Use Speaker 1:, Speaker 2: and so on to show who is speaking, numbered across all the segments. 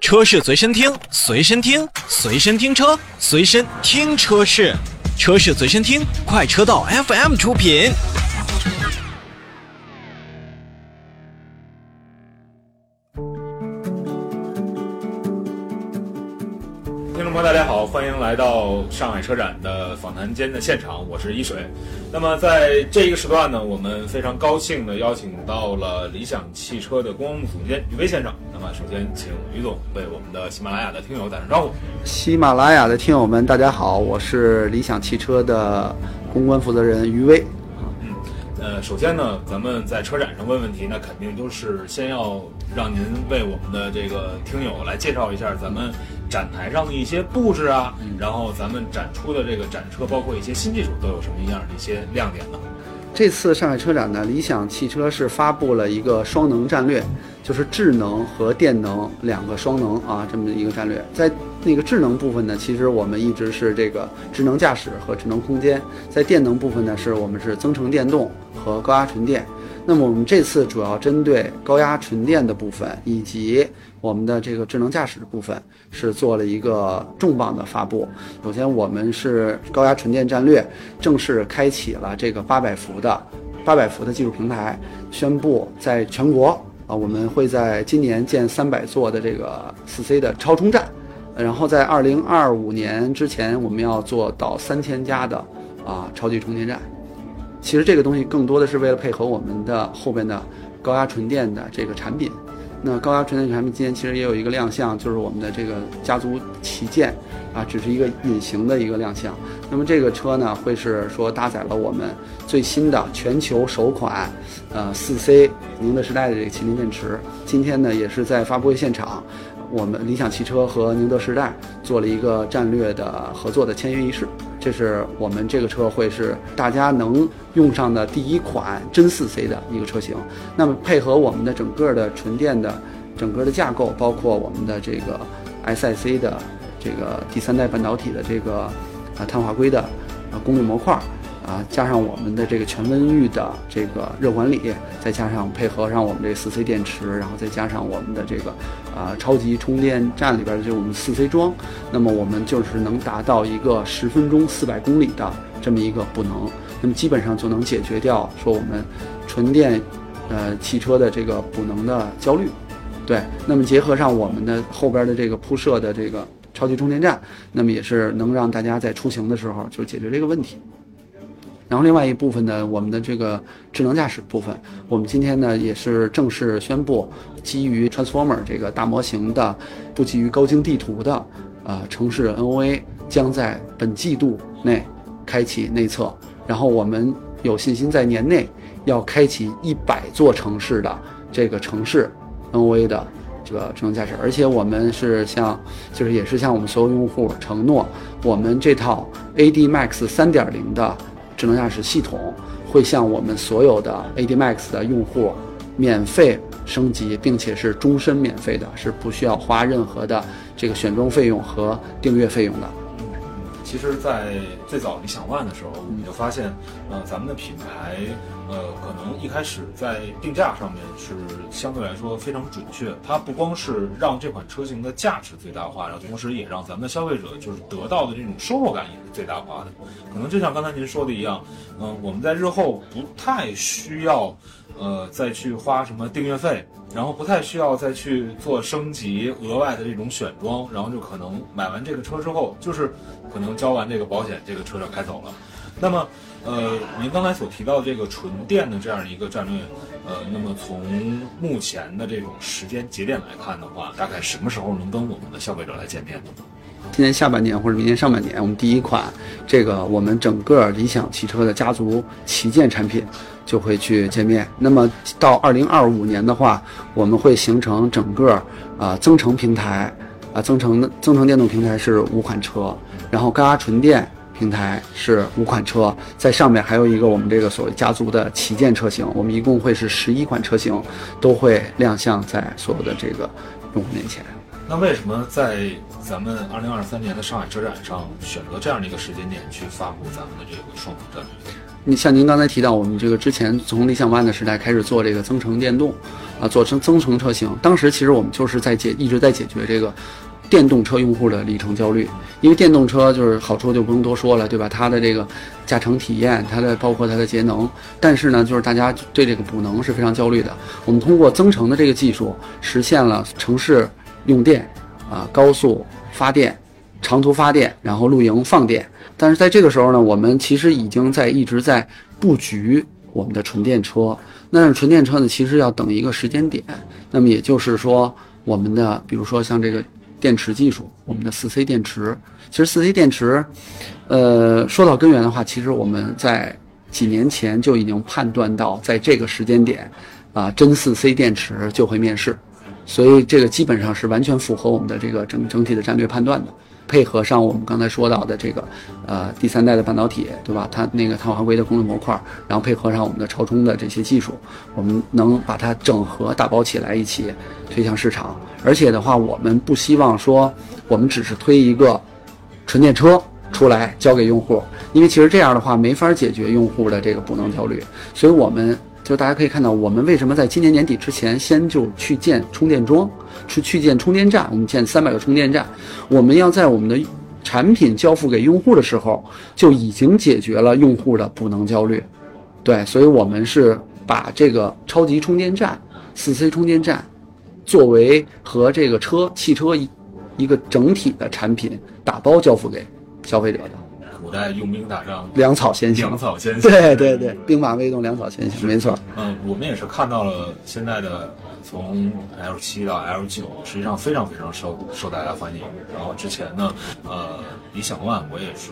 Speaker 1: 车市随身听，随身听，随身听车，随身听车市，车市随身听，快车道 FM 出品。
Speaker 2: 上海车展的访谈间的现场，我是一水。那么在这一个时段呢，我们非常高兴的邀请到了理想汽车的公关部总监于威先生。那么首先请于总为我们的喜马拉雅的听友打声招呼。
Speaker 3: 喜马拉雅的听友们，大家好，我是理想汽车的公关负责人于威。
Speaker 2: 嗯呃，首先呢，咱们在车展上问问题，那肯定都是先要让您为我们的这个听友来介绍一下咱们展台上的一些布置啊，然后咱们展出的这个展车，包括一些新技术都有什么样的一些亮点呢？
Speaker 3: 这次上海车展呢，理想汽车是发布了一个双能战略，就是智能和电能两个双能啊，这么一个战略。在那个智能部分呢，其实我们一直是这个智能驾驶和智能空间；在电能部分呢，是我们是增程电动和高压纯电。那么我们这次主要针对高压纯电的部分以及我们的这个智能驾驶的部分，是做了一个重磅的发布。首先，我们是高压纯电战略正式开启了这个八百伏的八百伏的技术平台，宣布在全国啊，我们会在今年建三百座的这个四 C 的超充站，然后在二零二五年之前，我们要做到三千家的啊超级充电站。其实这个东西更多的是为了配合我们的后边的高压纯电的这个产品。那高压纯电产品今天其实也有一个亮相，就是我们的这个家族旗舰，啊，只是一个隐形的一个亮相。那么这个车呢，会是说搭载了我们最新的全球首款，呃，四 C 宁德时代的这个麒麟电池。今天呢，也是在发布会现场，我们理想汽车和宁德时代做了一个战略的合作的签约仪式。这是我们这个车会是大家能用上的第一款真四 C 的一个车型。那么配合我们的整个的纯电的整个的架构，包括我们的这个 SiC 的这个第三代半导体的这个啊碳化硅的啊功率模块。啊，加上我们的这个全温域的这个热管理，再加上配合上我们这四 C 电池，然后再加上我们的这个啊超级充电站里边的就是我们四 C 桩，那么我们就是能达到一个十分钟四百公里的这么一个补能，那么基本上就能解决掉说我们纯电呃汽车的这个补能的焦虑。对，那么结合上我们的后边的这个铺设的这个超级充电站，那么也是能让大家在出行的时候就解决这个问题。然后另外一部分呢，我们的这个智能驾驶部分，我们今天呢也是正式宣布，基于 Transformer 这个大模型的，不基于高精地图的，呃，城市 NOA 将在本季度内开启内测。然后我们有信心在年内要开启一百座城市的这个城市 NOA 的这个智能驾驶，而且我们是向，就是也是向我们所有用户承诺，我们这套 AD Max 三点零的。智能驾驶系统会向我们所有的 AD Max 的用户免费升级，并且是终身免费的，是不需要花任何的这个选装费用和订阅费用的。
Speaker 2: 其实，在最早理想 ONE 的时候，你就发现，呃，咱们的品牌，呃，可能一开始在定价上面是相对来说非常准确。它不光是让这款车型的价值最大化，然后同时也让咱们的消费者就是得到的这种收获感也是最大化的。可能就像刚才您说的一样，嗯，我们在日后不太需要。呃，再去花什么订阅费，然后不太需要再去做升级额外的这种选装，然后就可能买完这个车之后，就是可能交完这个保险，这个车就开走了。那么，呃，您刚才所提到这个纯电的这样一个战略，呃，那么从目前的这种时间节点来看的话，大概什么时候能跟我们的消费者来见面呢？
Speaker 3: 今年下半年或者明年上半年，我们第一款这个我们整个理想汽车的家族旗舰产品就会去见面。那么到二零二五年的话，我们会形成整个啊增程平台啊增程的增程电动平台是五款车，然后高压纯电平台是五款车，在上面还有一个我们这个所谓家族的旗舰车型，我们一共会是十一款车型都会亮相在所有的这个用户面前。
Speaker 2: 那为什么在咱们二零二三年的上海车展上选择这样的一个时间点去发布咱们的这个双能战略？
Speaker 3: 你像您刚才提到，我们这个之前从理想 ONE 的时代开始做这个增程电动，啊，做成增程车型。当时其实我们就是在解，一直在解决这个电动车用户的里程焦虑。因为电动车就是好处就不用多说了，对吧？它的这个驾乘体验，它的包括它的节能，但是呢，就是大家对这个补能是非常焦虑的。我们通过增程的这个技术，实现了城市用电，啊，高速发电。长途发电，然后露营放电，但是在这个时候呢，我们其实已经在一直在布局我们的纯电车。那纯电车呢，其实要等一个时间点。那么也就是说，我们的比如说像这个电池技术，我们的四 C 电池，其实四 C 电池，呃，说到根源的话，其实我们在几年前就已经判断到，在这个时间点，啊，真四 C 电池就会面世，所以这个基本上是完全符合我们的这个整整体的战略判断的。配合上我们刚才说到的这个，呃，第三代的半导体，对吧？它那个碳化硅的功率模块，然后配合上我们的超充的这些技术，我们能把它整合打包起来一起推向市场。而且的话，我们不希望说我们只是推一个纯电车出来交给用户，因为其实这样的话没法解决用户的这个补能焦虑，所以我们。就大家可以看到，我们为什么在今年年底之前先就去建充电桩，去去建充电站？我们建三百个充电站，我们要在我们的产品交付给用户的时候，就已经解决了用户的补能焦虑。对，所以我们是把这个超级充电站、四 C 充电站，作为和这个车汽车一一个整体的产品打包交付给消费者的。
Speaker 2: 古代用兵打仗，
Speaker 3: 粮草先行。
Speaker 2: 粮草先行。
Speaker 3: 对对对，兵马未动，粮草先行，没错。
Speaker 2: 嗯，我们也是看到了现在的从 L 七到 L 九，实际上非常非常受受大家欢迎。然后之前呢，呃，理想 ONE 我也是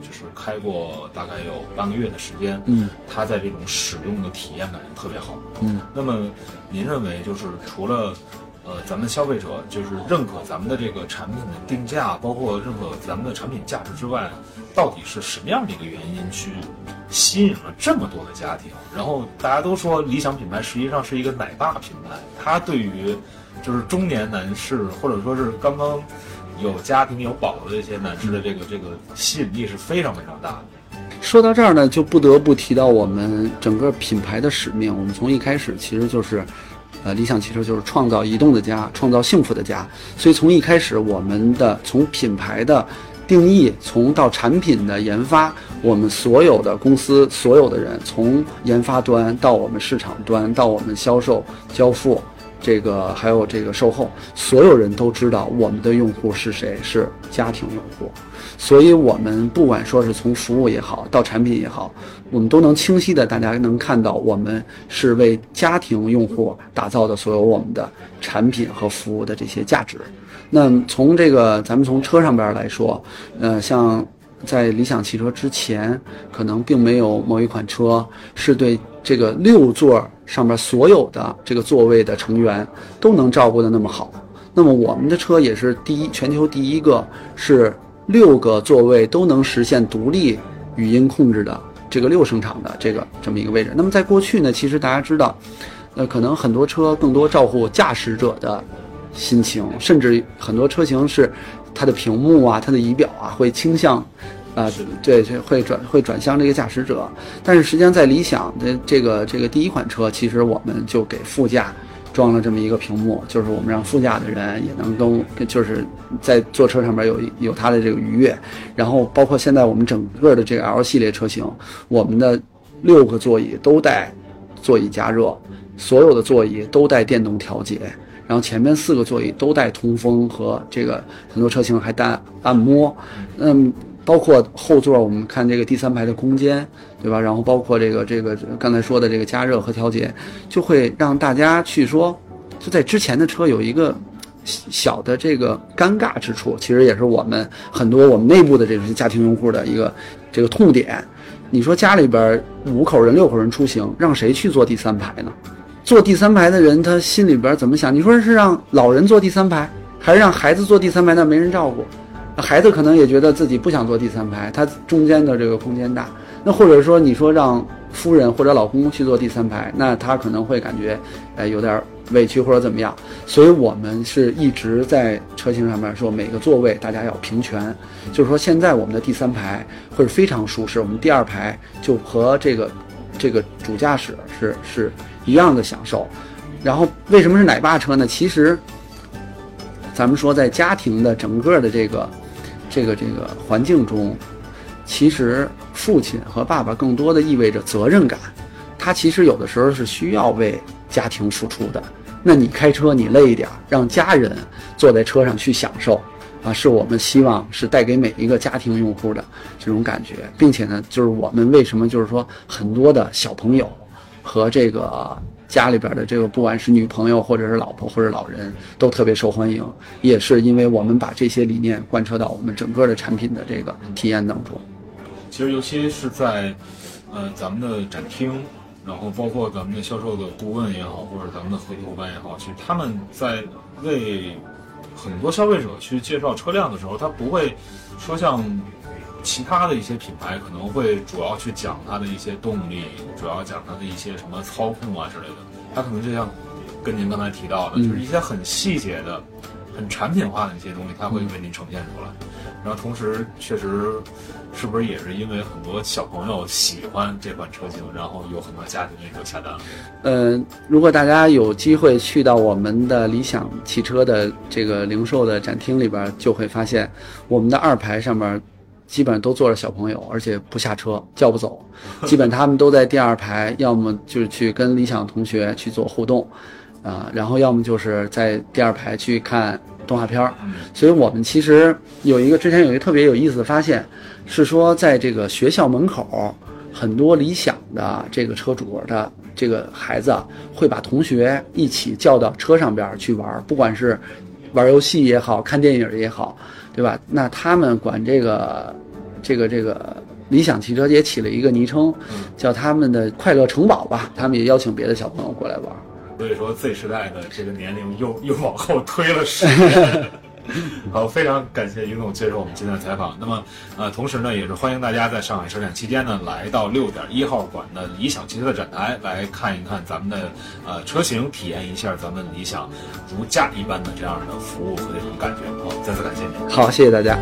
Speaker 2: 就是开过大概有半个月的时间，
Speaker 3: 嗯，
Speaker 2: 它在这种使用的体验感特别好，
Speaker 3: 嗯。
Speaker 2: 那么您认为就是除了？呃，咱们消费者就是认可咱们的这个产品的定价，包括认可咱们的产品价值之外，到底是什么样的一个原因去吸引了这么多的家庭？然后大家都说理想品牌实际上是一个奶爸品牌，它对于就是中年男士或者说是刚刚有家庭有宝宝的这些男士的这个这个吸引力是非常非常大的。
Speaker 3: 说到这儿呢，就不得不提到我们整个品牌的使命。我们从一开始其实就是。呃，理想汽车就是创造移动的家，创造幸福的家。所以从一开始，我们的从品牌的定义，从到产品的研发，我们所有的公司所有的人，从研发端到我们市场端，到我们销售交付，这个还有这个售后，所有人都知道我们的用户是谁，是家庭用户。所以，我们不管说是从服务也好，到产品也好，我们都能清晰的，大家能看到，我们是为家庭用户打造的所有我们的产品和服务的这些价值。那从这个，咱们从车上边来说，呃，像在理想汽车之前，可能并没有某一款车是对这个六座上面所有的这个座位的成员都能照顾的那么好。那么我们的车也是第一，全球第一个是。六个座位都能实现独立语音控制的这个六声场的这个这么一个位置。那么在过去呢，其实大家知道，呃，可能很多车更多照顾驾驶者的心情，甚至很多车型是它的屏幕啊、它的仪表啊会倾向，啊，对，会转会转向这个驾驶者。但是实际上在理想的这个这个第一款车，其实我们就给副驾。装了这么一个屏幕，就是我们让副驾的人也能跟，就是在坐车上面有有它的这个愉悦。然后包括现在我们整个的这个 L 系列车型，我们的六个座椅都带座椅加热，所有的座椅都带电动调节，然后前面四个座椅都带通风和这个很多车型还带按摩，嗯。包括后座，我们看这个第三排的空间，对吧？然后包括这个这个刚才说的这个加热和调节，就会让大家去说，就在之前的车有一个小的这个尴尬之处，其实也是我们很多我们内部的这些家庭用户的一个这个痛点。你说家里边五口人、六口人出行，让谁去坐第三排呢？坐第三排的人他心里边怎么想？你说是让老人坐第三排，还是让孩子坐第三排？那没人照顾。孩子可能也觉得自己不想坐第三排，他中间的这个空间大。那或者说你说让夫人或者老公去坐第三排，那他可能会感觉，哎，有点委屈或者怎么样，所以我们是一直在车型上面说每个座位大家要平权，就是说现在我们的第三排会非常舒适，我们第二排就和这个这个主驾驶是是一样的享受。然后为什么是奶爸车呢？其实咱们说在家庭的整个的这个这个这个环境中，其实父亲和爸爸更多的意味着责任感，他其实有的时候是需要为家庭付出的。那你开车你累一点，让家人坐在车上去享受，啊，是我们希望是带给每一个家庭用户的这种感觉，并且呢，就是我们为什么就是说很多的小朋友和这个家里边的这个不管是女朋友或者是老婆或者老人都特别受欢迎，也是因为我们把这些理念贯彻到我们整个的产品的这个体验当中。
Speaker 2: 其实尤其是在，呃，咱们的展厅，然后包括咱们的销售的顾问也好，或者咱们的合作伙伴也好，其实他们在为很多消费者去介绍车辆的时候，他不会说像其他的一些品牌可能会主要去讲它的一些动力，主要讲它的一些什么操控啊之类的，它可能就像跟您刚才提到的，就是一些很细节的、很产品化的一些东西，它会为您呈现出来。然后同时，确实，是不是也是因为很多小朋友喜欢这款车型，然后有很多家庭也就下单了。
Speaker 3: 呃，如果大家有机会去到我们的理想汽车的这个零售的展厅里边，就会发现我们的二排上面基本上都坐着小朋友，而且不下车，叫不走，基本他们都在第二排，要么就是去跟理想同学去做互动，啊、然后要么就是在第二排去看动画片儿。所以我们其实有一个之前有一个特别有意思的发现，是说在这个学校门口，很多理想的这个车主的这个孩子啊，会把同学一起叫到车上边儿去玩儿，不管是玩游戏也好看电影也好，对吧？那他们管这个这个这个理想汽车也起了一个昵称，叫他们的快乐城堡吧。他们也邀请别的小朋友过来玩。
Speaker 2: 所以说 Z 时代的这个年龄又又往后推了十年。好，非常感谢于总接受我们今天的采访。那么，呃，同时呢，也是欢迎大家在上海车展期间呢，来到六点一号馆的理想汽车的展台，来看一看咱们的呃车型，体验一下咱们理想如家一般的这样的服务和这种感觉。好，再次感谢您。
Speaker 3: 好，谢谢大家。